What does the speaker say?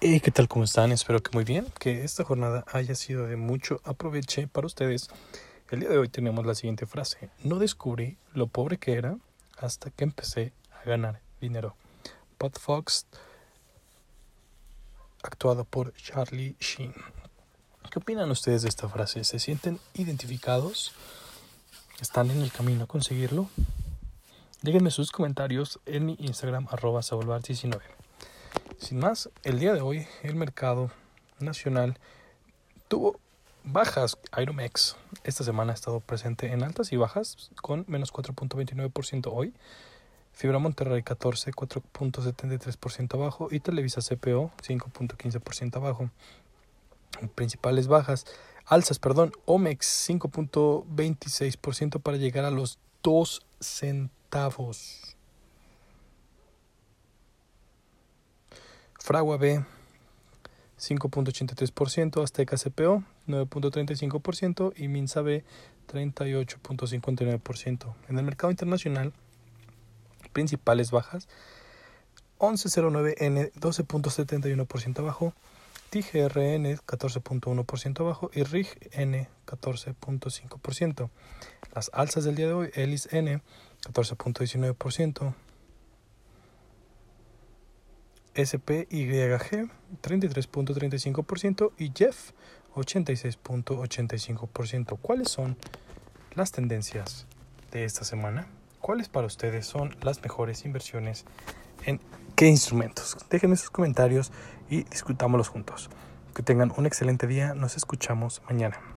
Hey, ¿qué tal? ¿Cómo están? Espero que muy bien, que esta jornada haya sido de mucho aproveche para ustedes. El día de hoy tenemos la siguiente frase. No descubrí lo pobre que era hasta que empecé a ganar dinero. Pat Fox, actuado por Charlie Sheen. ¿Qué opinan ustedes de esta frase? ¿Se sienten identificados? ¿Están en el camino a conseguirlo? Déjenme sus comentarios en mi Instagram arroba 19 sin más, el día de hoy el mercado nacional tuvo bajas. Iromex esta semana ha estado presente en altas y bajas con menos 4.29% hoy. Fibra Monterrey 14, 4.73% abajo y Televisa CPO 5.15% abajo. Principales bajas, alzas, perdón, Omex 5.26% para llegar a los 2 centavos. Fragua B 5.83%, Azteca CPO 9.35% y Minsa B 38.59%. En el mercado internacional, principales bajas 1109N 12.71% abajo, TGRN 14.1% abajo y RIG N 14.5%. Las alzas del día de hoy, ELIS N 14.19%, SPYG 33.35% y Jeff 86.85%. ¿Cuáles son las tendencias de esta semana? ¿Cuáles para ustedes son las mejores inversiones en qué instrumentos? Déjenme sus comentarios y discutámoslos juntos. Que tengan un excelente día. Nos escuchamos mañana.